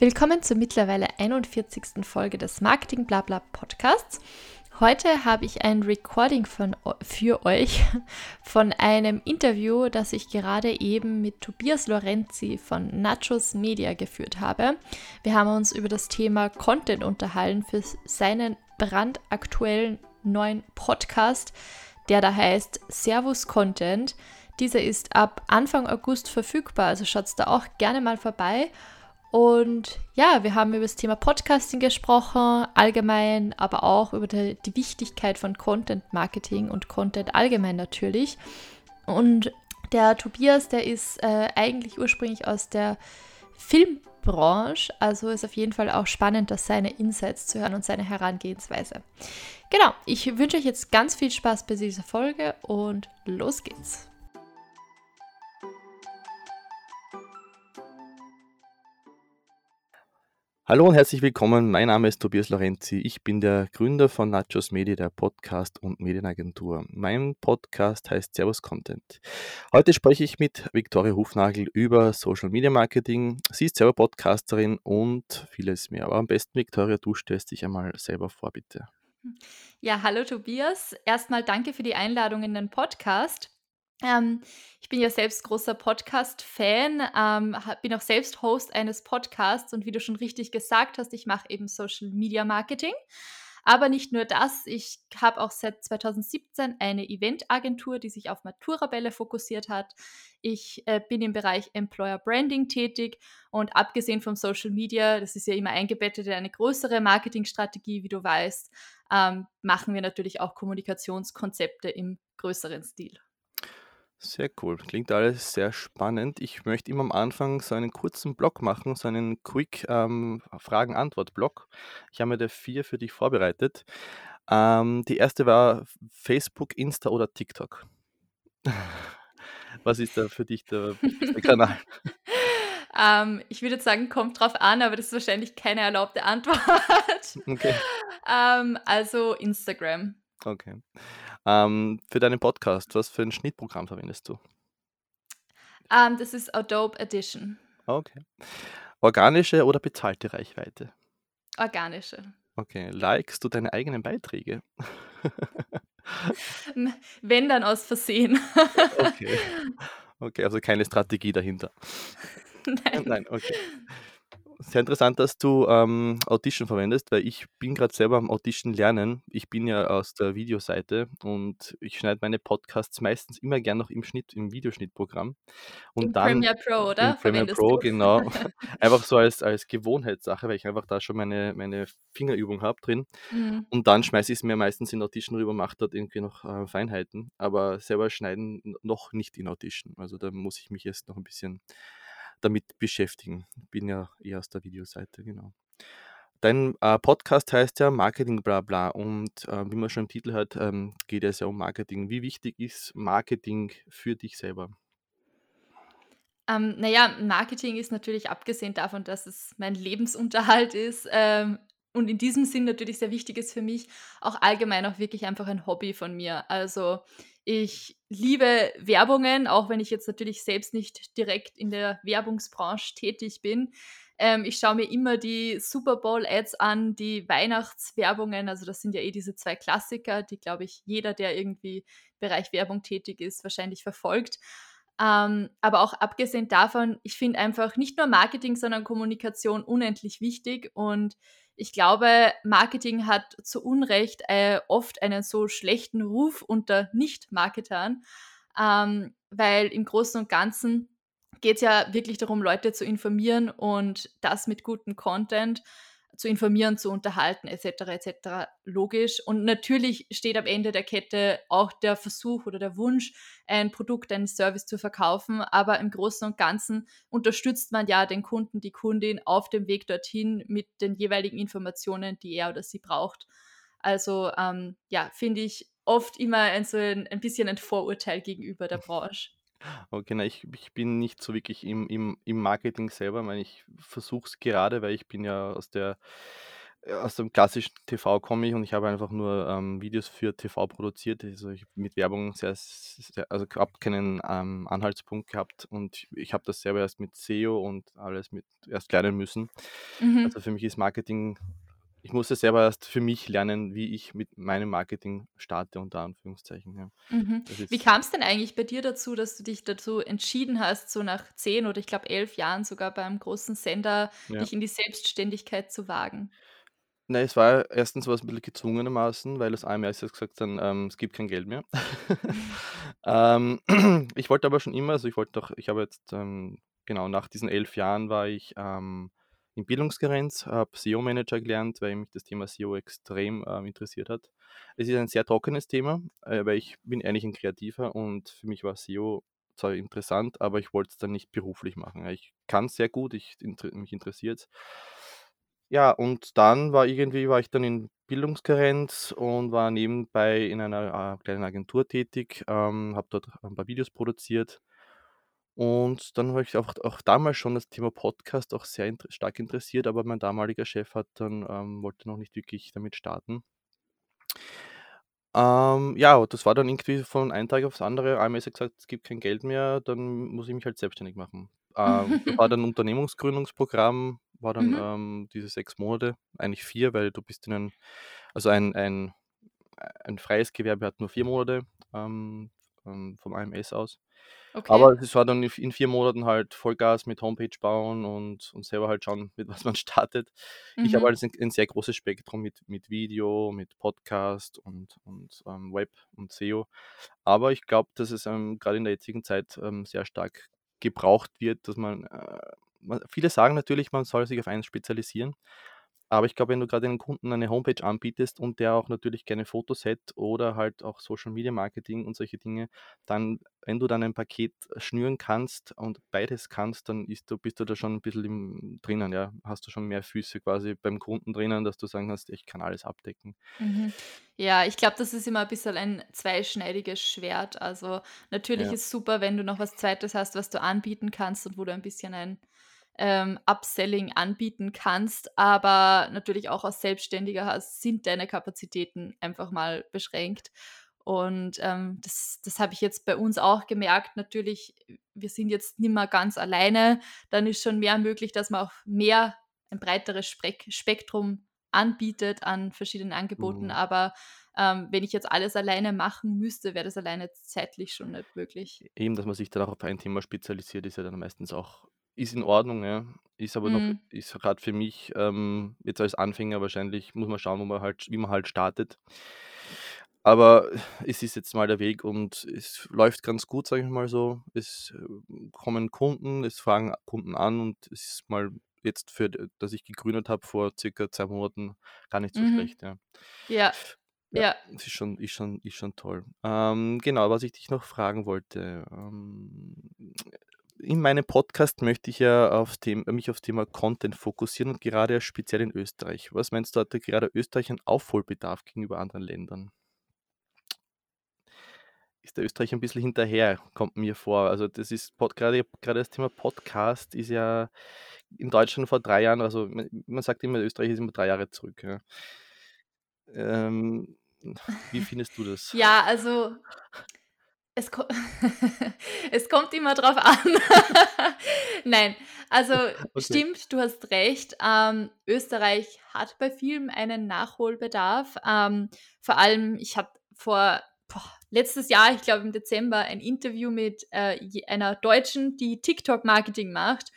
Willkommen zur mittlerweile 41. Folge des Marketing Blabla Podcasts. Heute habe ich ein Recording von, für euch von einem Interview, das ich gerade eben mit Tobias Lorenzi von Nachos Media geführt habe. Wir haben uns über das Thema Content unterhalten für seinen brandaktuellen neuen Podcast, der da heißt Servus Content. Dieser ist ab Anfang August verfügbar, also schaut da auch gerne mal vorbei. Und ja, wir haben über das Thema Podcasting gesprochen, allgemein, aber auch über die, die Wichtigkeit von Content Marketing und Content allgemein natürlich. Und der Tobias, der ist äh, eigentlich ursprünglich aus der Filmbranche, also ist auf jeden Fall auch spannend, dass seine Insights zu hören und seine Herangehensweise. Genau, ich wünsche euch jetzt ganz viel Spaß bei dieser Folge und los geht's. Hallo und herzlich willkommen. Mein Name ist Tobias Lorenzi. Ich bin der Gründer von Nachos Media, der Podcast- und Medienagentur. Mein Podcast heißt Servus Content. Heute spreche ich mit Viktoria Hufnagel über Social Media Marketing. Sie ist selber Podcasterin und vieles mehr. Aber am besten, Viktoria, du stellst dich einmal selber vor, bitte. Ja, hallo Tobias. Erstmal danke für die Einladung in den Podcast. Ähm, ich bin ja selbst großer Podcast-Fan, ähm, bin auch selbst Host eines Podcasts und wie du schon richtig gesagt hast, ich mache eben Social Media Marketing. Aber nicht nur das, ich habe auch seit 2017 eine Eventagentur, die sich auf Maturabälle fokussiert hat. Ich äh, bin im Bereich Employer Branding tätig und abgesehen vom Social Media, das ist ja immer eingebettet in eine größere Marketingstrategie, wie du weißt, ähm, machen wir natürlich auch Kommunikationskonzepte im größeren Stil. Sehr cool. Klingt alles sehr spannend. Ich möchte immer am Anfang so einen kurzen Block machen, so einen Quick ähm, Fragen-Antwort-Block. Ich habe mir da vier für dich vorbereitet. Ähm, die erste war Facebook, Insta oder TikTok. Was ist da für dich der wichtigste Kanal? Ähm, ich würde sagen, kommt drauf an, aber das ist wahrscheinlich keine erlaubte Antwort. Okay. Ähm, also Instagram. Okay. Ähm, für deinen Podcast, was für ein Schnittprogramm verwendest du? Ähm, das ist Adobe Edition. Okay. Organische oder bezahlte Reichweite? Organische. Okay. Likest du deine eigenen Beiträge? Wenn dann aus Versehen. okay. Okay, also keine Strategie dahinter. Nein. Nein, okay sehr interessant, dass du ähm, Audition verwendest, weil ich bin gerade selber am Audition lernen. Ich bin ja aus der Videoseite und ich schneide meine Podcasts meistens immer gern noch im Schnitt, im Videoschnittprogramm. Und Im dann Premiere Pro, oder? im Premiere Pro, du? genau. Einfach so als, als Gewohnheitssache, weil ich einfach da schon meine, meine Fingerübung habe drin. Mhm. Und dann schmeiße ich es mir meistens in Audition rüber, mache dort irgendwie noch äh, Feinheiten. Aber selber schneiden noch nicht in Audition. Also da muss ich mich jetzt noch ein bisschen damit beschäftigen. Bin ja eher aus der Videoseite, genau. Dein äh, Podcast heißt ja Marketing bla bla und äh, wie man schon im Titel hört, ähm, geht es ja um Marketing. Wie wichtig ist Marketing für dich selber? Ähm, naja, Marketing ist natürlich abgesehen davon, dass es mein Lebensunterhalt ist ähm, und in diesem Sinn natürlich sehr wichtig ist für mich, auch allgemein auch wirklich einfach ein Hobby von mir. Also ich liebe Werbungen, auch wenn ich jetzt natürlich selbst nicht direkt in der Werbungsbranche tätig bin. Ähm, ich schaue mir immer die Super Bowl-Ads an, die Weihnachtswerbungen. Also das sind ja eh diese zwei Klassiker, die, glaube ich, jeder, der irgendwie im Bereich Werbung tätig ist, wahrscheinlich verfolgt. Ähm, aber auch abgesehen davon, ich finde einfach nicht nur Marketing, sondern Kommunikation unendlich wichtig und ich glaube, Marketing hat zu Unrecht äh, oft einen so schlechten Ruf unter Nicht-Marketern, ähm, weil im Großen und Ganzen geht es ja wirklich darum, Leute zu informieren und das mit gutem Content zu informieren, zu unterhalten, etc. etc. logisch. Und natürlich steht am Ende der Kette auch der Versuch oder der Wunsch, ein Produkt, einen Service zu verkaufen. Aber im Großen und Ganzen unterstützt man ja den Kunden, die Kundin auf dem Weg dorthin mit den jeweiligen Informationen, die er oder sie braucht. Also ähm, ja, finde ich oft immer ein, so ein, ein bisschen ein Vorurteil gegenüber der Branche. Okay, na, ich, ich bin nicht so wirklich im, im, im Marketing selber. Ich, meine, ich versuche es gerade, weil ich bin ja aus der aus dem klassischen TV komme ich und ich habe einfach nur, ähm, Videos für TV produziert. Also, ich habe mit Werbung sehr sehr also, habe keinen, ähm, Anhaltspunkt gehabt und ich habe das selber erst mit SEO und alles mit erst lernen müssen. Mhm. Also, für mich ist Marketing ich musste selber erst für mich lernen, wie ich mit meinem Marketing starte unter Anführungszeichen, ja. Mhm. Wie ist kam's denn eigentlich bei dir dazu, dass du dich dazu entschieden hast, so nach 10 oder ich glaube 11 Jahren sogar beim großen Sender ja. dich in die Selbstständigkeit zu wagen? Ne, es war erstens war's 'n bisschen gezwungenermaßen, weil das AMS jetzt gesagt haben, ähm, es gibt kein Geld mehr. Ähm, ich wollte aber schon immer also, ich wollte doch ich habe jetzt, ähm genau, nach diesen 11 Jahren war ich, ähm, in Bildungscarenz, habe SEO-Manager gelernt, weil mich das Thema SEO extrem, ähm, interessiert hat. Es ist ein sehr trockenes Thema, äh, weil ich bin eigentlich ein Kreativer und für mich war SEO zwar interessant, aber ich wollte es dann nicht beruflich machen. Ich kann's sehr gut, ich intere mich interessiert's. Ja, und dann war irgendwie war ich dann in Bildungskarenz und war nebenbei in einer, äh, kleinen Agentur tätig, ähm, habe dort ein paar Videos produziert. Und dann habe ich auch auch damals schon das Thema Podcast auch sehr inter stark interessiert, aber mein damaliger Chef hat dann ähm, wollte noch nicht wirklich damit starten. Ähm, ja, das war dann irgendwie von einem Tag aufs andere. Einmal ist er gesagt: „Es gibt kein Geld mehr“, dann muss ich mich halt selbstständig machen. Ähm, war dann Unternehmungsgründungsprogramm, war dann, Mhm. ähm, diese 6 Monate, eigentlich 4, weil du bist in ein also ein ein ein freies Gewerbe hat nur 4 Monate, ähm, vom AMS aus. Okay. Aber es war dann in 4 Monaten halt Vollgas mit Homepage bauen und und selber halt schauen, mit was man startet. Ich habe Mhm. halt ein 'n sehr großes Spektrum mit mit Video, mit Podcast und und, ähm, Web und SEO. Aber ich glaube, dass es, ähm, grade in der jetzigen Zeit, ähm, sehr stark gebraucht wird, dass man, äh viele sagen natürlich, man soll sich auf eins spezialisieren. Aber ich glaube, wenn du gerade einem Kunden eine Homepage anbietest und der auch natürlich gerne Fotos hätte oder halt auch Social Media Marketing und solche Dinge, dann wenn du dann ein Paket schnüren kannst und beides kannst, dann du bist du da schon ein bisschen im drinnen, ja. Hast du schon mehr Füße quasi beim Kunden drinnen, dass du sagen kannst: „Ich kann alles abdecken.“ Mhm. Ja, ich glaube, das ist immer ein bisschen ein zweischneidiges Schwert. Also, natürlich Ja. ist super, wenn du noch was Zweites hast, was du anbieten kannst und wo du ein bisschen ein, ähm, Upselling anbieten kannst, aber natürlich auch als Selbstständiger hast sind deine Kapazitäten einfach mal beschränkt. Und, ähm, das das habe ich jetzt bei uns auch gemerkt. Natürlich, wir sind jetzt nimmer ganz alleine, dann ist schon mehr möglich, dass man auch mehr ein breiteres Sprek Spektrum anbietet an verschiedenen Angeboten, Mhm. aber, ähm, wenn ich jetzt alles alleine machen müsste, wäre das alleine zeitlich schon nicht möglich. Eben, dass man sich dann auch auf ein Thema spezialisiert, ist ja dann meistens auch ist in Ordnung, ja. Ist aber noch Mhm, ist grad für mich, ähm, jetzt als Anfänger wahrscheinlich muss man schauen, wo man halt wie man halt startet. Aber es ist jetzt mal der Weg und es läuft ganz gut, sage ich mal so. Es, ähm, kommen Kunden, es fragen Kunden an und es ist mal jetzt für d dass ich gegründet habe vor circa 2 Monaten, gar nicht so mhm. schlecht, ja. Ja, Ja, ja. es ist schon ist schon ist schon toll. Ähm, genau, was ich dich noch fragen wollte, ähm, in meinem Podcast möchte ich ja auf dem mich aufs Thema Content fokussieren und gerade speziell in Österreich. Was meinst du, hat da gerade Österreich einen Aufholbedarf gegenüber anderen Ländern? Ist der Österreich ein bisschen hinterher, kommt mir vor. Also, das ist Pod grade grade das Thema Podcast ist ja in Deutschland vor 3 Jahren also, man sagt immer, Österreich ist immer 3 Jahre zurück, ja. Ähm, wie findest du das? Ja, also Es ko es kommt immer drauf an. Nein, also Okay. stimmt, du hast recht. Ähm, Österreich hat bei vielem einen Nachholbedarf. Ähm, vor allem, ich habe vor boah, letztes Jahr, ich glaube im Dezember, ein Interview mit, äh, einer Deutschen, die TikTok-Marketing macht.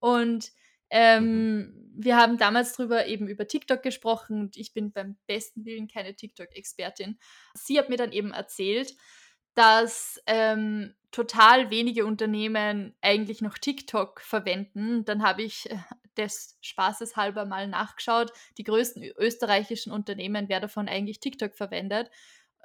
Und, Mhm. ähm, wir haben damals drüber eben über TikTok gesprochen und ich bin beim besten Willen keine TikTok-Expertin. Sie hat mir dann eben erzählt, dass, ähm, total wenige Unternehmen eigentlich noch TikTok verwenden. Dann habe ich, äh, des Spaßes halber mal nachgeschaut. Die größten österreichischen Unternehmen, wer davon eigentlich TikTok verwendet.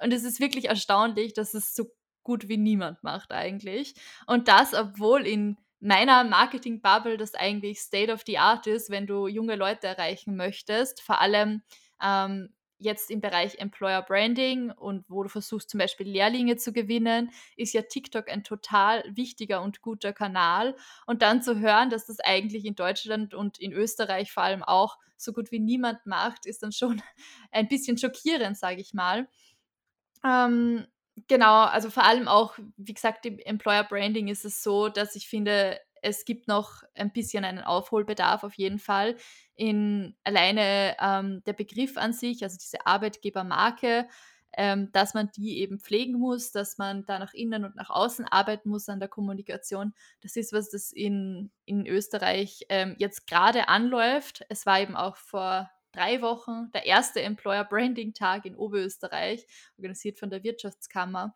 Und es ist wirklich erstaunlich, dass es so gut wie niemand macht eigentlich. Und das, obwohl in meiner Marketing-Bubble das eigentlich State of the Art ist, wenn du junge Leute erreichen möchtest. Vor allem, ähm, jetzt im Bereich Employer Branding und wo du versuchst zum Beispiel Lehrlinge zu gewinnen, ist ja TikTok ein total wichtiger und guter Kanal. Und dann zu hören, dass das eigentlich in Deutschland und in Österreich vor allem auch so gut wie niemand macht, ist dann schon ein bisschen schockierend, sage ich mal. Ähm, genau, also vor allem auch, wie gesagt, im Employer Branding ist es so, dass ich finde, es gibt noch ein bisschen einen Aufholbedarf auf jeden Fall. In alleine ähm, der Begriff an sich, also diese Arbeitgebermarke, ähm, dass man die eben pflegen muss, dass man da nach innen und nach außen arbeiten muss an der Kommunikation. Das ist was, das in, in Österreich ähm, jetzt gerade anläuft. Es war eben auch vor drei Wochen der erste Employer Branding Tag in Oberösterreich, organisiert von der Wirtschaftskammer.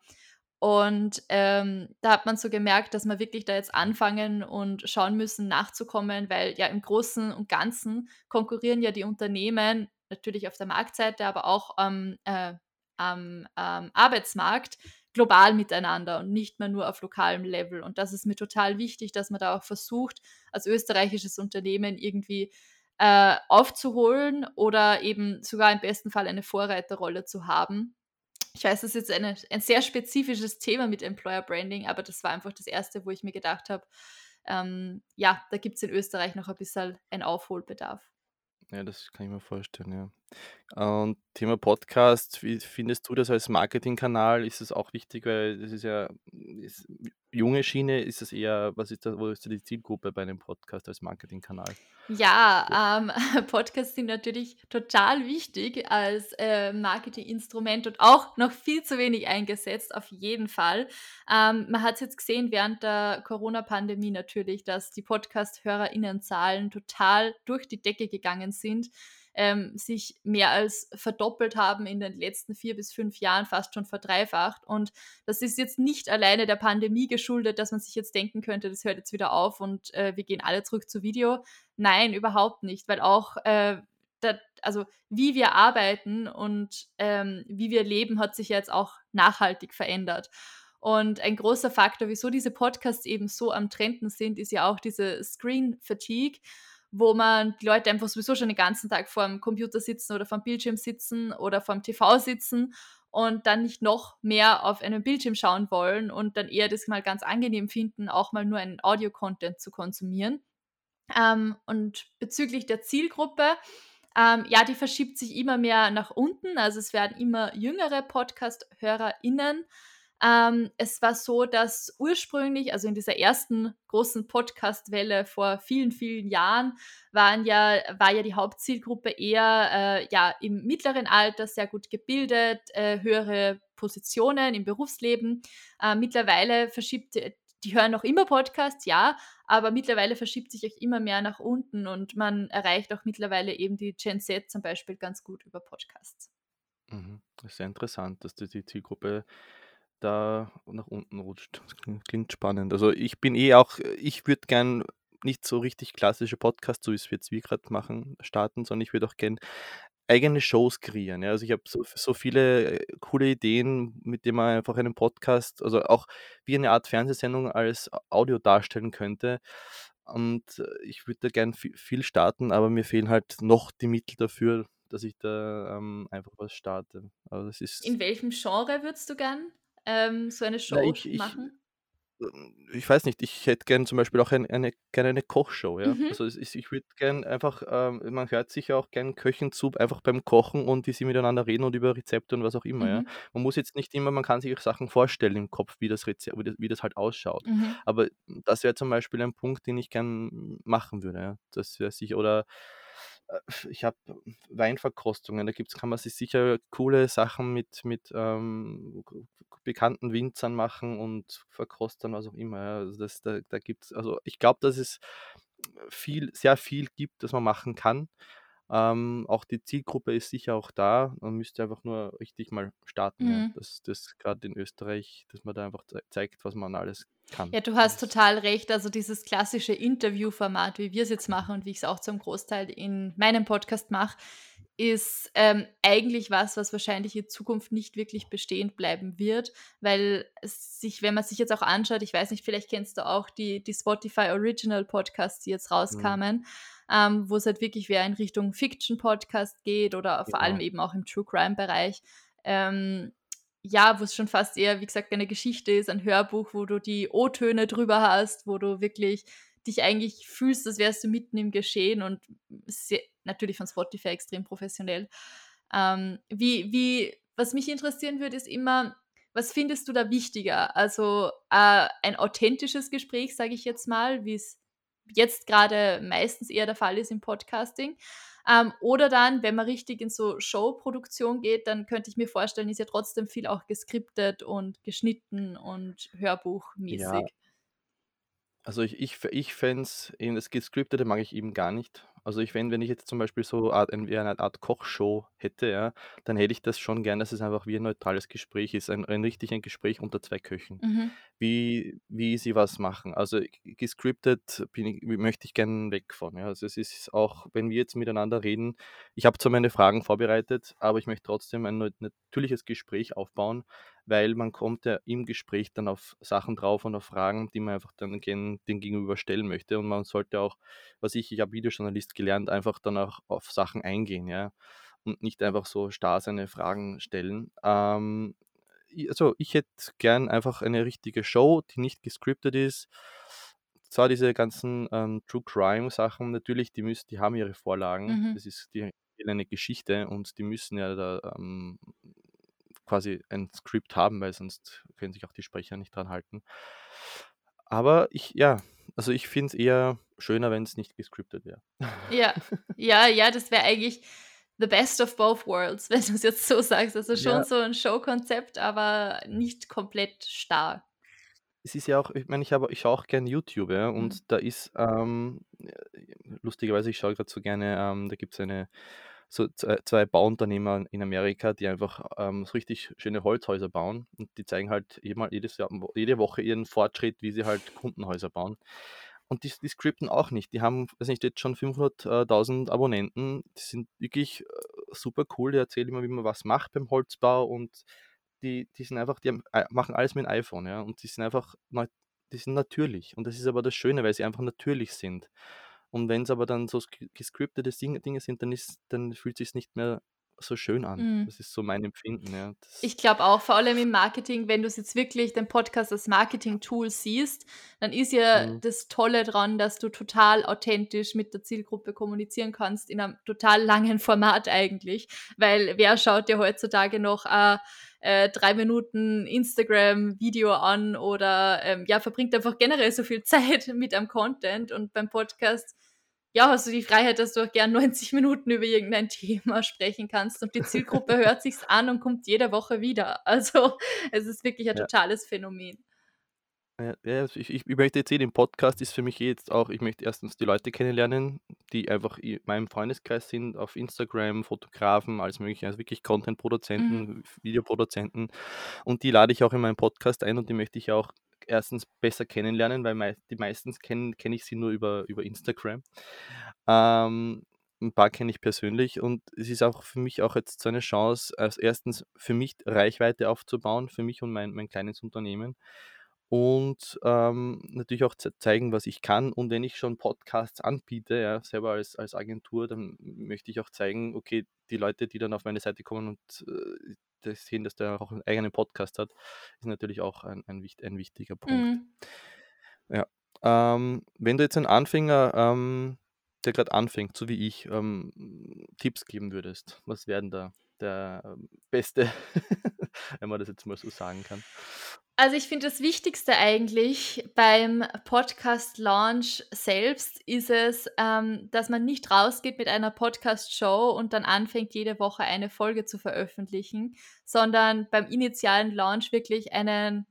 Und ähm, da hat man so gemerkt, dass wir wirklich da jetzt anfangen und schauen müssen, nachzukommen, weil ja im Großen und Ganzen konkurrieren ja die Unternehmen natürlich auf der Marktseite, aber auch ähm, äh, am ähm, Arbeitsmarkt global miteinander und nicht mehr nur auf lokalem Level. Und das ist mir total wichtig, dass man da auch versucht, als österreichisches Unternehmen irgendwie äh, aufzuholen oder eben sogar im besten Fall eine Vorreiterrolle zu haben ich weiß, das ist jetzt eine, ein sehr spezifisches Thema mit Employer Branding, aber das war einfach das Erste, wo ich mir gedacht habe, ähm, ja, da gibt es in Österreich noch ein bisschen einen Aufholbedarf. Ja, das kann ich mir vorstellen, ja. Und Thema Podcast, wie findest du das als Marketingkanal? Ist es auch wichtig, weil das ist ja ist, junge Schiene, ist es eher, was ist da, wo ist die Zielgruppe bei einem Podcast als Marketingkanal? Ja, ähm, Podcasts sind natürlich total wichtig als äh, Marketinginstrument und auch noch viel zu wenig eingesetzt, auf jeden Fall. Ähm, man hat es jetzt gesehen während der Corona-Pandemie natürlich, dass die Podcast-HörerInnenzahlen total durch die Decke gegangen sind ähm, sich mehr als verdoppelt haben in den letzten vier bis fünf Jahren, fast schon verdreifacht. Und das ist jetzt nicht alleine der Pandemie geschuldet, dass man sich jetzt denken könnte, das hört jetzt wieder auf und äh, wir gehen alle zurück zu Video. Nein, überhaupt nicht, weil auch äh, also wie wir arbeiten und ähm, wie wir leben, hat sich jetzt auch nachhaltig verändert. Und ein großer Faktor, wieso diese Podcasts eben so am Trenden sind, ist ja auch diese Screen Fatigue wo man die Leute einfach sowieso schon den ganzen Tag vor dem Computer sitzen oder vom Bildschirm sitzen oder vom TV sitzen und dann nicht noch mehr auf einem Bildschirm schauen wollen und dann eher das mal ganz angenehm finden, auch mal nur einen Audio-Content zu konsumieren. Ähm, und bezüglich der Zielgruppe, ähm, ja, die verschiebt sich immer mehr nach unten. Also es werden immer jüngere Podcast-HörerInnen ähm, es war so, dass ursprünglich, also in dieser ersten großen Podcast-Welle vor vielen, vielen Jahren, waren ja, war ja die Hauptzielgruppe eher äh, ja, im mittleren Alter sehr gut gebildet, äh, höhere Positionen im Berufsleben. Äh, mittlerweile verschiebt die hören noch immer Podcasts, ja, aber mittlerweile verschiebt sich auch immer mehr nach unten und man erreicht auch mittlerweile eben die Gen Z zum Beispiel ganz gut über Podcasts. Mhm. Das ist sehr interessant, dass die Zielgruppe da nach unten rutscht. Das klingt, klingt spannend. Also ich bin eh auch, ich würde gern nicht so richtig klassische Podcasts, so wie es jetzt wir gerade machen, starten, sondern ich würde auch gern eigene Shows kreieren. Ja. Also ich habe so, so viele äh, coole Ideen, mit denen man einfach einen Podcast, also auch wie eine Art Fernsehsendung als Audio darstellen könnte. Und äh, ich würde da gern viel starten, aber mir fehlen halt noch die Mittel dafür, dass ich da ähm, einfach was starte. Aber das ist In welchem Genre würdest du gern ähm, so eine Show Na, ich, ich, machen? Ähm, ich weiß nicht, ich hätte gern zum Beispiel auch ein, eine, gerne eine Kochshow, ja. Mhm. Also ist, ich würde gern einfach, ähm, man hört sich ja auch gern Köchen zu, einfach beim Kochen und wie sie miteinander reden und über Rezepte und was auch immer, mhm. ja. Man muss jetzt nicht immer, man kann sich auch Sachen vorstellen im Kopf, wie das Rezept, wie das, wie das halt ausschaut. Mhm. Aber das wäre zum Beispiel ein Punkt, den ich gern machen würde, ja. Das wäre sich, oder ich habe Weinverkostungen, da gibt's, kann man sich sicher coole Sachen mit, mit ähm, bekannten Winzern machen und verkostern, was auch immer. Also das, da, da gibt's, also ich glaube, dass es viel, sehr viel gibt, das man machen kann. Ähm, auch die Zielgruppe ist sicher auch da. Man müsste einfach nur richtig mal starten. Ja. Mhm. Das, gerade in Österreich, dass man da einfach zeigt, was man alles kann. Ja, du hast total recht. Also dieses klassische Interviewformat, wie wir es jetzt machen und wie ich es auch zum Großteil in meinem Podcast mache, ist ähm, eigentlich was, was wahrscheinlich in Zukunft nicht wirklich bestehend bleiben wird, weil sich, wenn man sich jetzt auch anschaut, ich weiß nicht, vielleicht kennst du auch die, die Spotify Original Podcasts, die jetzt mhm. rauskamen. Mhm ähm, wo es halt wirklich mehr in Richtung Fiction-Podcast geht oder vor allem Genau. eben auch im True Crime-Bereich. Ähm, ja, wo es schon fast eher, wie gesagt, eine Geschichte ist, ein Hörbuch, wo du die O-Töne drüber hast, wo du wirklich dich eigentlich fühlst, als wärst du mitten im Geschehen und sehr, natürlich von Spotify extrem professionell. Ähm, wie, wie, was mich interessieren würde, ist immer, was findest du da wichtiger? Also äh, ein authentisches Gespräch, sage ich jetzt mal, wie es jetzt gerade meistens eher der Fall ist im Podcasting. Ähm, oder dann, wenn man richtig in so Showproduktion geht, dann könnte ich mir vorstellen, ist ja trotzdem viel auch geskriptet und geschnitten und Ja, hörbuchmäßig. Also ich, ich, ich fände es, eben das Gescriptete mag ich eben gar nicht. Also ich fände, wenn ich jetzt zum Beispiel so Art, ein- wie eine Art Kochshow hätte, ja, dann hätte ich das schon gern, dass es einfach wie ein neutrales Gespräch ist, ein, ein richtig ein Gespräch unter zwei Köchen. Mhm. wie, wie sie was machen. Also g- gescriptet bin ich, möchte ich gerne weg von. Ja. Also es ist auch, wenn wir jetzt miteinander reden, ich habe zwar meine Fragen vorbereitet, aber ich möchte trotzdem ein nat- natürliches Gespräch aufbauen, weil man kommt ja im Gespräch dann auf Sachen drauf und auf Fragen, die man einfach dann gen, den Gegenüber stellen möchte. Und man sollte auch, was ich, ich habe Videojournalist gelernt, einfach dann auch auf Sachen eingehen, ja. Und nicht einfach so starr seine Fragen stellen. Ähm, also ich hätte gern einfach eine richtige Show, die nicht gescriptet ist. Zwar diese ganzen ähm, True Crime Sachen, natürlich, die müssen, die haben ihre Vorlagen. Mhm. Das ist die eine Geschichte und die müssen ja da ähm, quasi ein Skript haben, weil sonst können sich auch die Sprecher nicht dran halten. Aber ich, ja, also ich finde es eher schöner, wenn es nicht gescriptet wäre. Ja, ja, ja, das wäre eigentlich the best of both worlds, wenn du es jetzt so sagst. Also schon Ja, so ein Showkonzept, aber nicht komplett starr. es ist ja auch, ich meine, ich habe, ich schaue auch gerne YouTube, ja, Mhm. und da ist, ähm, äh, lustigerweise, ich schaue gerade so gerne, ähm, da gibt es eine, so zwei, Bauunternehmer in Amerika, die einfach ähm, so richtig schöne Holzhäuser bauen und die zeigen halt jedes Jahr, jede Woche ihren Fortschritt, wie sie halt Kundenhäuser bauen. Und die, die scripten auch nicht. Die haben, weiß nicht, jetzt schon 500.000 Abonnenten. Die sind wirklich äh, super cool. Die erzählen immer, wie man was macht beim Holzbau und die, die sind einfach, die haben, äh, machen alles mit dem iPhone, ja. Und die sind einfach, die sind natürlich. Und das ist aber das Schöne, weil sie einfach natürlich sind. Und wenn es aber dann so gescriptete Ding- Dinge sind, dann ist, dann fühlt es sich nicht mehr so schön an. Mhm. Das ist so mein Empfinden, ja. Ich glaube auch, vor allem im Marketing, wenn du es jetzt wirklich den Podcast als Marketing-Tool siehst, dann ist ja mm, das Tolle dran, dass du total authentisch mit der Zielgruppe kommunizieren kannst, in einem total langen Format eigentlich. Weil wer schaut dir heutzutage noch äh, äh, drei Minuten Instagram-Video an oder ähm, ja, verbringt einfach generell so viel Zeit mit einem Content und beim Podcast ja, hast du die Freiheit, dass du auch gern 90 Minuten über irgendein Thema sprechen kannst und die Zielgruppe hört sich's an und kommt jede Woche wieder. Also, es ist wirklich ein ja. totales Phänomen. Ja, also ich, ich, möchte jetzt eh, den Podcast ist für mich eh jetzt auch, ich möchte erstens die Leute kennenlernen, die einfach in meinem Freundeskreis sind, auf Instagram, Fotografen, alles mögliche, also wirklich Mhm. Content-Produzenten, Videoproduzenten und die lade ich auch in meinen Podcast ein und die möchte ich auch erstens besser kennenlernen, weil mei die meistens kenne kenn ich sie nur über, über Instagram. Ähm, ein paar kenne ich persönlich und es ist auch für mich auch jetzt so eine Chance, als erstens für mich Reichweite aufzubauen, für mich und mein, mein kleines Unternehmen und ähm, natürlich auch ze zeigen, was ich kann. Und wenn ich schon Podcasts anbiete, ja, selber als, als Agentur, dann möchte ich auch zeigen, okay, die Leute, die dann auf meine Seite kommen und äh, das sehen, dass der auch einen eigenen Podcast hat, ist natürlich auch ein, ein, ein wichtiger Punkt. Mhm. Ja. Ähm, wenn du jetzt einen Anfänger, ähm, der gerade anfängt, so wie ich, ähm, Tipps geben würdest, was wären da der ähm, beste, wenn man das jetzt mal so sagen kann? Also, ich finde, das Wichtigste eigentlich beim Podcast-Launch selbst ist es, ähm, dass man nicht rausgeht mit einer Podcast-Show und dann anfängt, jede Woche eine Folge zu veröffentlichen, sondern beim initialen Launch wirklich einen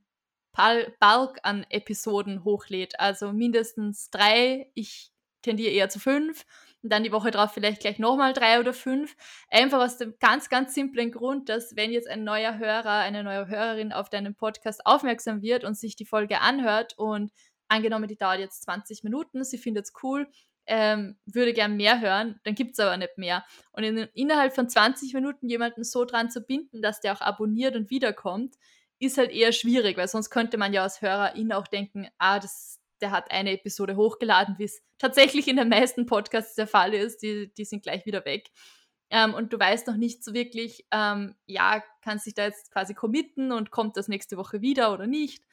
Bulk an Episoden hochlädt. Also mindestens drei. Ich tendiere eher zu fünf. Und dann die Woche drauf vielleicht gleich nochmal drei oder fünf. Einfach aus dem ganz, ganz simplen Grund, dass wenn jetzt ein neuer Hörer, eine neue Hörerin auf deinen Podcast aufmerksam wird und sich die Folge anhört und angenommen, die dauert jetzt 20 Minuten, sie findet es cool, ähm, würde gern mehr hören, dann gibt es aber nicht mehr. Und in, innerhalb von 20 Minuten jemanden so dran zu binden, dass der auch abonniert und wiederkommt, ist halt eher schwierig, weil sonst könnte man ja als Hörerin auch denken, ah, das, der hat eine Episode hochgeladen, wie es tatsächlich in den meisten Podcasts der Fall ist. Die, die sind gleich wieder weg. Ähm, und du weißt noch nicht so wirklich, ähm, ja, kannst dich da jetzt quasi committen und kommt das nächste Woche wieder oder nicht.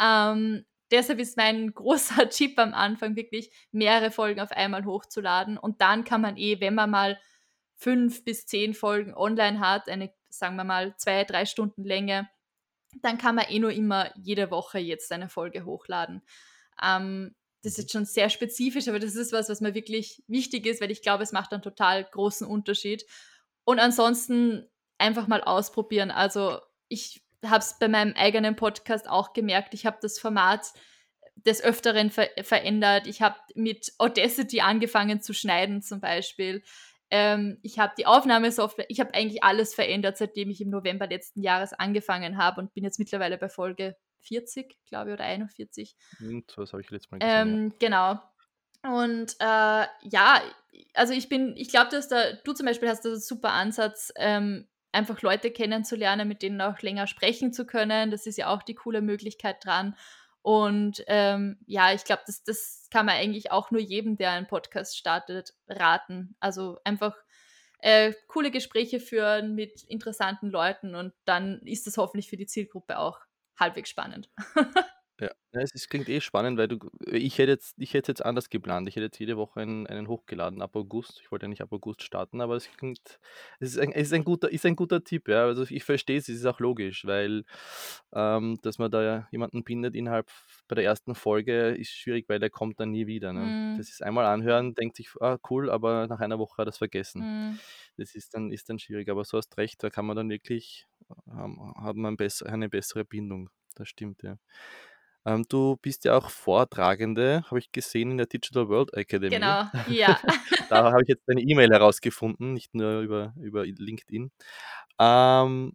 Ähm, deshalb ist mein großer Chip am Anfang wirklich mehrere Folgen auf einmal hochzuladen und dann kann man eh, wenn man mal fünf bis zehn Folgen online hat, eine, sagen wir mal, zwei, drei Stunden Länge, dann kann man eh nur immer jede Woche jetzt eine Folge hochladen. Ähm, das ist schon sehr spezifisch, aber das ist was, was mir wirklich wichtig ist, weil ich glaube, es macht einen total großen Unterschied. Und ansonsten einfach mal ausprobieren. Also ich habe es bei meinem eigenen Podcast auch gemerkt, ich habe das Format des Öfteren ver verändert. Ich habe mit Audacity angefangen zu schneiden zum Beispiel. Ähm, ich habe die Aufnahmesoftware, ich habe eigentlich alles verändert, seitdem ich im November letzten Jahres angefangen habe und bin jetzt mittlerweile bei Folge 40, glaube ich, oder 41. Und was habe ich letztes Mal gesehen. Ähm, ja. Genau. Und äh, ja, also ich bin, ich glaube, dass da, du zum Beispiel hast da einen super Ansatz, ähm, einfach Leute kennenzulernen, mit denen auch länger sprechen zu können. Das ist ja auch die coole Möglichkeit dran. Und ähm, ja, ich glaube, das, das kann man eigentlich auch nur jedem, der einen Podcast startet, raten. Also einfach äh, coole Gespräche führen mit interessanten Leuten und dann ist das hoffentlich für die Zielgruppe auch halbwegs spannend. Ja, ja es, es klingt eh spannend, weil du, ich hätte jetzt, ich hätte jetzt anders geplant. Ich hätte jetzt jede Woche einen, einen hochgeladen ab August. Ich wollte ja nicht ab August starten, aber es klingt, es ist ein, es ist ein guter, ist ein guter Tipp, ja. Also ich verstehe es, es ist auch logisch, weil ähm, dass man da ja jemanden bindet innerhalb bei der ersten Folge ist schwierig, weil der kommt dann nie wieder. Ne? Mm, Das ist einmal anhören, denkt sich, ah, cool, aber nach einer Woche hat er es vergessen. mm. Das ist dann, ist dann schwierig, aber so hast recht, da kann man dann wirklich, ähm, hat man besser, eine bessere Bindung. Das stimmt, ja. Ähm, du bist ja auch Vortragende, habe ich gesehen, in der Digital World Academy. Genau, ja. Da habe ich jetzt deine E-Mail herausgefunden, nicht nur über, über LinkedIn. Ähm,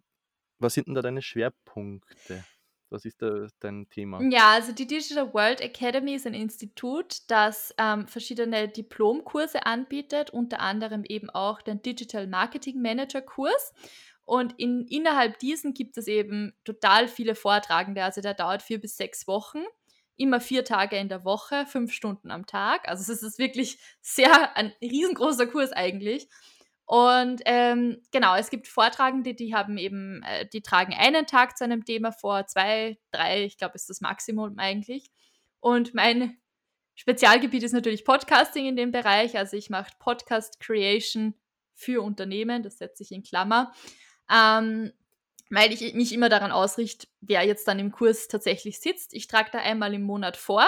was sind denn da deine Schwerpunkte? Was ist da dein Thema? Ja, also die Digital World Academy ist ein Institut, das ähm, verschiedene Diplomkurse anbietet, unter anderem eben auch den Digital Marketing Manager Kurs. Und in, innerhalb diesen gibt es eben total viele Vortragende. Also der dauert vier bis sechs Wochen, immer vier Tage in der Woche, fünf Stunden am Tag. Also es ist wirklich sehr ein riesengroßer Kurs eigentlich. Und ähm, genau, es gibt Vortragende, die haben eben, äh, die tragen einen Tag zu einem Thema vor, zwei, drei, ich glaube, ist das Maximum eigentlich. Und mein Spezialgebiet ist natürlich Podcasting in dem Bereich. Also ich mache Podcast Creation für Unternehmen, das setze ich in Klammer, ähm, weil ich mich immer daran ausrichte, wer jetzt dann im Kurs tatsächlich sitzt. Ich trage da einmal im Monat vor.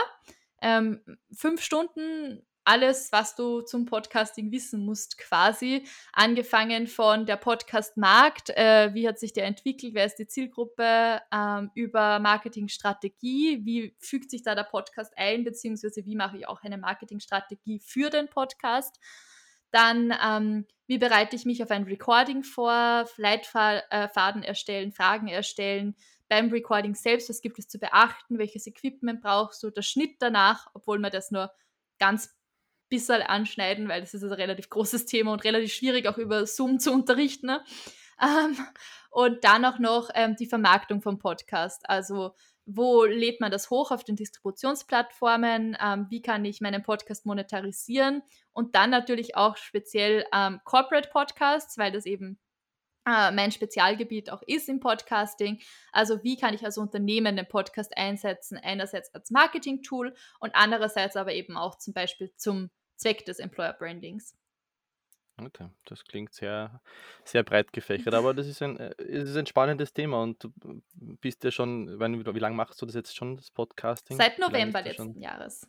Ähm, fünf Stunden alles, was du zum Podcasting wissen musst, quasi. Angefangen von der Podcast-Markt, äh, wie hat sich der entwickelt, wer ist die Zielgruppe, ähm, über Marketingstrategie, wie fügt sich da der Podcast ein, beziehungsweise wie mache ich auch eine Marketingstrategie für den Podcast. Dann, ähm, wie bereite ich mich auf ein Recording vor, Leitfaden erstellen, Fragen erstellen, beim Recording selbst, was gibt es zu beachten, welches Equipment brauchst du, der Schnitt danach, obwohl man das nur ganz bisschen anschneiden, weil das ist ein relativ großes Thema und relativ schwierig auch über Zoom zu unterrichten. Ne? Ähm, und dann auch noch ähm, die Vermarktung vom Podcast. Also wo lädt man das hoch auf den Distributionsplattformen? Ähm, wie kann ich meinen Podcast monetarisieren? Und dann natürlich auch speziell ähm, Corporate Podcasts, weil das eben äh, mein Spezialgebiet auch ist im Podcasting. Also wie kann ich als Unternehmen den Podcast einsetzen? Einerseits als Marketing-Tool und andererseits aber eben auch zum Beispiel zum Zweck des Employer Brandings. Okay, das klingt sehr, sehr breit gefächert, aber das ist ein, äh, es ist ein spannendes Thema und du bist ja schon, wie, wie lange machst du das jetzt schon, das Podcasting? Seit November letzten Jahres.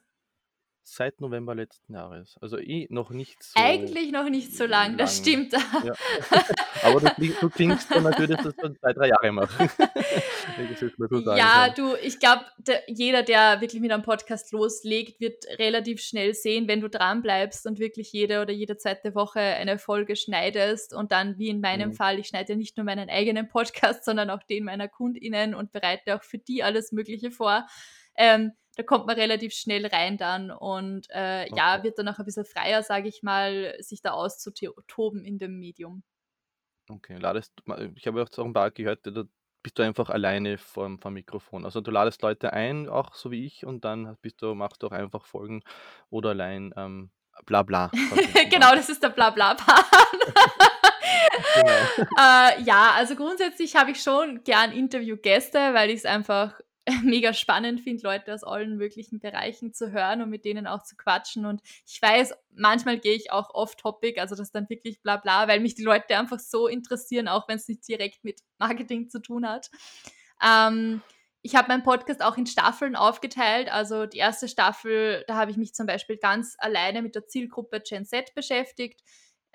Seit November letzten Jahres. Also eh noch nicht so. Eigentlich noch nicht so lang, lang. das stimmt. Ja. Aber du, klingst, du klingst dann natürlich, dass du zwei, drei Jahre machst. so ja, du, ich glaube, jeder, der wirklich mit einem Podcast loslegt, wird relativ schnell sehen, wenn du dran bleibst und wirklich jede oder jede zweite Woche eine Folge schneidest und dann, wie in meinem mhm. Fall, ich schneide ja nicht nur meinen eigenen Podcast, sondern auch den meiner KundInnen und bereite auch für die alles Mögliche vor. Ähm, da kommt man relativ schnell rein dann und äh, okay. ja, wird dann auch ein bisschen freier, sage ich mal, sich da auszutoben in dem Medium. Okay, ladest, ich habe auch ein paar gehört, du bist du einfach alleine vorm vorm Mikrofon. Also, du ladest Leute ein, auch so wie ich, und dann bist du machst du auch einfach Folgen oder allein, ähm, Blabla quasi Genau, das ist der Blabla-Part. Genau. Äh, ja, also grundsätzlich habe ich schon gern Interviewgäste, weil ich's einfach mega spannend finde, Leute aus allen möglichen Bereichen zu hören und mit denen auch zu quatschen. Und ich weiß, manchmal gehe ich auch off topic, also das dann wirklich Blabla, weil mich die Leute einfach so interessieren, auch wenn's nicht direkt mit Marketing zu tun hat. Ähm, ich habe meinen Podcast auch in Staffeln aufgeteilt. Also, die erste Staffel, da habe ich mich zum Beispiel ganz alleine mit der Zielgruppe Gen Z beschäftigt.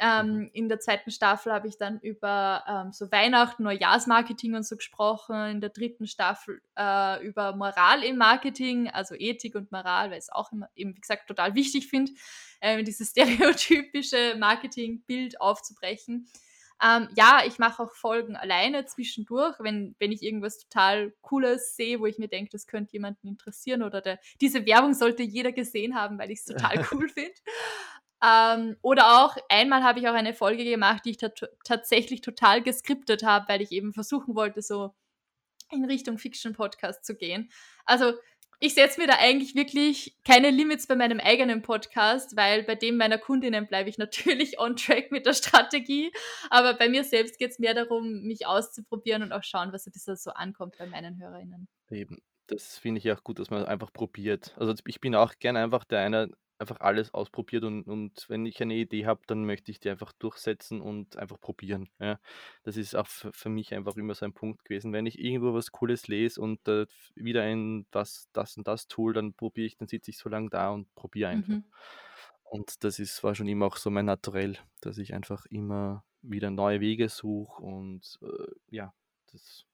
Mhm. Ähm, in der zweiten Staffel habe ich dann über, ähm, so Weihnachten, Neujahrsmarketing und so gesprochen. In der dritten Staffel, äh, über Moral im Marketing, also Ethik und Moral, weil ich's auch immer eben, wie gesagt, total wichtig finde, ähm, dieses stereotypische Marketingbild aufzubrechen. Ähm, ja, ich mache auch Folgen alleine zwischendurch, wenn wenn ich irgendwas total Cooles sehe, wo ich mir denke, das könnte jemanden interessieren oder der diese Werbung sollte jeder gesehen haben, weil ich's total cool finde. Ähm, oder auch einmal habe ich auch eine Folge gemacht, die ich tat tatsächlich total geskriptet habe, weil ich eben versuchen wollte, so in Richtung Fiction-Podcast zu gehen. Also, ich setze mir da eigentlich wirklich keine Limits bei meinem eigenen Podcast, weil bei dem meiner Kundinnen bleibe ich natürlich on track mit der Strategie. Aber bei mir selbst geht's mehr darum, mich auszuprobieren und auch schauen, was so bisschen so ankommt bei meinen HörerInnen. Eben, das finde ich auch gut, dass man einfach probiert. Also, ich bin auch gern einfach der einer einfach alles ausprobiert und und wenn ich eine Idee habe, dann möchte ich die einfach durchsetzen und einfach probieren, ja. Das ist auch für mich einfach immer so ein Punkt gewesen. Wenn ich irgendwo was Cooles lese und, äh, wieder ein das das und das Tool, dann probiere ich dann sitze ich so lang da und probiere einfach. Mhm. Und das ist war schon immer auch so mein Naturell, dass ich einfach immer wieder neue Wege suche und, äh, ja, das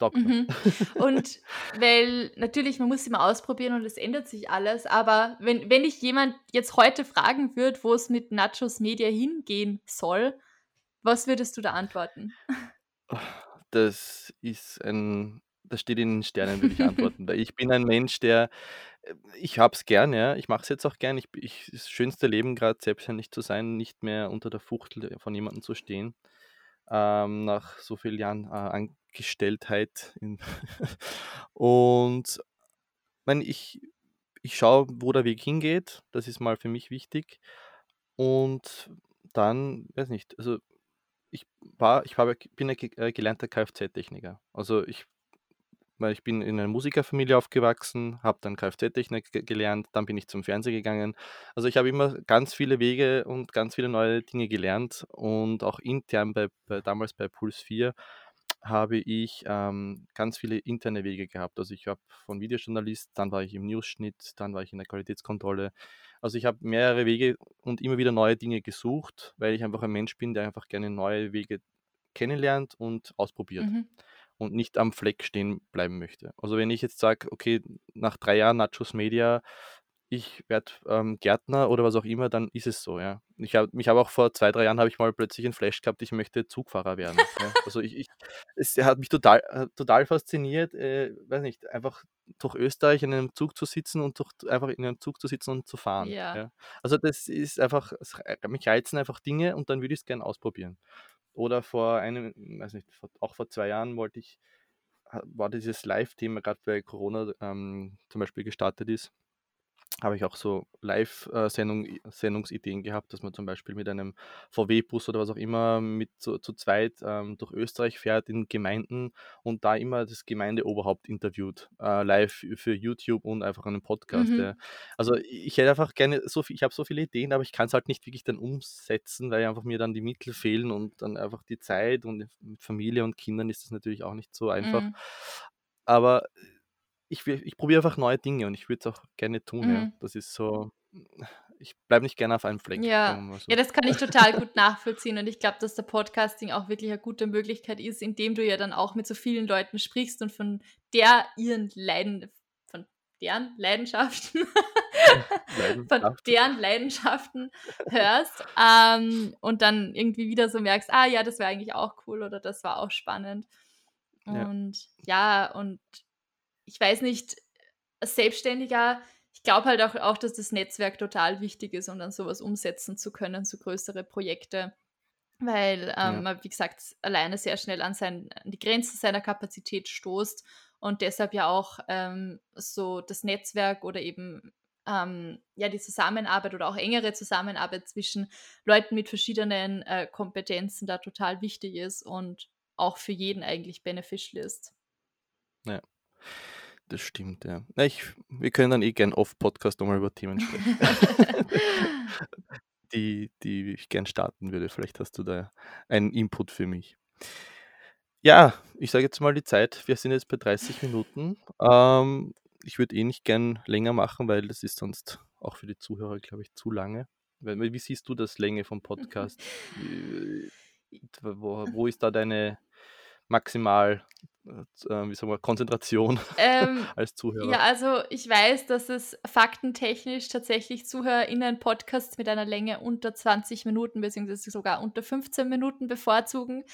mir. Mhm. Und weil natürlich, man muss immer ausprobieren und es ändert sich alles, aber wenn wenn dich jemand jetzt heute fragen würde, wo es mit Nachos Media hingehen soll, was würdest du da antworten? Das ist ein das steht in den Sternen, würde ich antworten, weil ich bin ein Mensch, der äh, ich habe es gern, ja. Ich mache es jetzt auch gern. Ich ich das schönste Leben grad, selbstständig zu sein, nicht mehr unter der Fuchtel von jemandem zu stehen, ähm, nach so vielen Jahren, äh, Angestelltheit und meine, ich ich schaue, wo der Weg hingeht. Das ist mal für mich wichtig. Und dann weiß nicht, also, ich war ich habe bin ge äh, gelernter Kfz-Techniker. Also, ich weil ich bin in einer Musikerfamilie aufgewachsen, habe dann Kfz-Technik ge gelernt, dann bin ich zum Fernsehen gegangen. Also, ich habe immer ganz viele Wege und ganz viele neue Dinge gelernt und auch intern bei bei damals bei Puls 4 habe ich, ähm, ganz viele interne Wege gehabt. Also, ich habe von Videojournalist, dann war ich im Newsschnitt, dann war ich in der Qualitätskontrolle. Also, ich habe mehrere Wege und immer wieder neue Dinge gesucht, weil ich einfach ein Mensch bin, der einfach gerne neue Wege kennenlernt und ausprobiert Mhm. Und nicht am Fleck stehen bleiben möchte. Also, wenn ich jetzt sage: „Okay, nach 3 Jahren Nachos Media, ich werde, ähm, Gärtner“ oder was auch immer, dann ist es so, ja. Ich habe mich habe auch vor 2, 3 Jahren habe ich mal plötzlich 'n Flash gehabt, ich möchte Zugfahrer werden, ja. Also, ich ich es hat mich total äh, total fasziniert, äh, weiß nicht, einfach durch Österreich in einem Zug zu sitzen und durch einfach in einem Zug zu sitzen und zu fahren, Ja. ja. Also, das ist einfach es mich reizen einfach Dinge und dann würde ich's gern ausprobieren. Oder vor einem weiß nicht, vor auch vor 2 Jahren wollte ich war dieses Live-Thema grad weil Corona, ähm, zum Beispiel gestartet ist, habe ich auch so Live äh, gehabt, dass man zum Beispiel mit einem VW-Bus oder was auch immer mit zu zu zweit, ähm, durch Österreich fährt in Gemeinden und da immer das Gemeindeoberhaupt interviewt, äh, live für YouTube und einfach einen Podcast, Mhm. ja. Also, ich hätte einfach gerne so vi ich habe so viele Ideen, aber ich kann's halt nicht wirklich dann umsetzen, weil einfach mir dann die Mittel fehlen und dann einfach die Zeit und mit Familie und Kindern ist das natürlich auch nicht so einfach. Mhm. Aber ich ich probiere einfach neue Dinge und ich würde es auch gerne tun, ja. Mhm. Das ist so ich bleibe nicht gerne auf einem Fleck, Ja. mal Ja, so. das kann ich total gut nachvollziehen und ich glaube, dass der Podcasting auch wirklich 'ne gute Möglichkeit ist, indem du ja dann auch mit so vielen Leuten sprichst und von der ihren Leiden von deren Leidenschaften von deren Leidenschaften hörst, ähm, und dann irgendwie wieder so merkst: „Ah ja, das wäre eigentlich auch cool“ oder „Das war auch spannend.“ Ja. Und ja, und ich weiß nicht, als Selbstständiger ich glaube halt auch auch, dass das Netzwerk total wichtig ist, um dann so was umsetzen zu können, so größere Projekte. weil ähm, ja. man, wie gesagt, alleine sehr schnell an, sein, an die Grenzen seiner Kapazität stoßt und deshalb ja auch ähm, so das Netzwerk oder eben ähm, ja die Zusammenarbeit oder auch engere Zusammenarbeit zwischen Leuten mit verschiedenen äh, Kompetenzen da total wichtig ist und auch für jeden eigentlich beneficial ist. Ja. Das stimmt, ja. Na, ich, wir können dann eh gern off-Podcast nochmal über Themen sprechen, die, die ich gern starten würde. Vielleicht hast du da einen Input für mich. Ja, ich sage jetzt mal die Zeit. Wir sind jetzt bei 30 Minuten. Ähm, ich würde eh nicht gern länger machen, weil das ist sonst auch für die Zuhörer, glaube ich, zu lange. Wie siehst du das Länge vom Podcast? wo, wo ist da deine maximal äh, wie sagen wir, Konzentration ähm, als Zuhörer? Ja, also ich weiß, dass es faktentechnisch tatsächlich ZuhörerInnen-Podcasts mit einer Länge unter 20 Minuten beziehungsweise sogar unter 15 Minuten bevorzugen.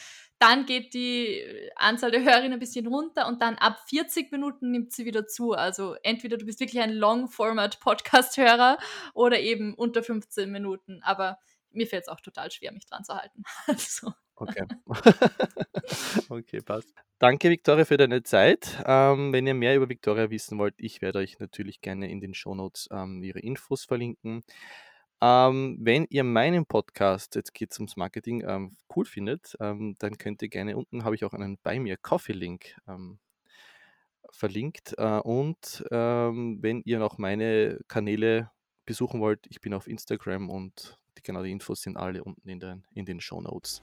Dann geht die Anzahl der Hörerinnen ein bisschen runter und dann ab 40 Minuten nimmt sie wieder zu. Also entweder du bist wirklich ein Long-Format-Podcast-Hörer oder eben unter 15 Minuten. Aber mir fällt es auch total schwer, mich dran zu halten. Also. Okay. okay, passt. Danke, Victoria, für deine Zeit. Ähm, wenn ihr mehr über Victoria wissen wollt, ich werde euch natürlich gerne in den Shownotes ähm, ihre Infos verlinken. Ähm, wenn ihr meinen Podcast, jetzt geht es ums Marketing, ähm, cool findet, ähm, dann könnt ihr gerne, unten habe ich auch einen Bei mir Coffee-Link ähm, verlinkt. Äh, und wenn ihr noch meine Kanäle besuchen wollt, ich bin auf Instagram und die, genau die Infos sind alle unten in den, in den Show Notes.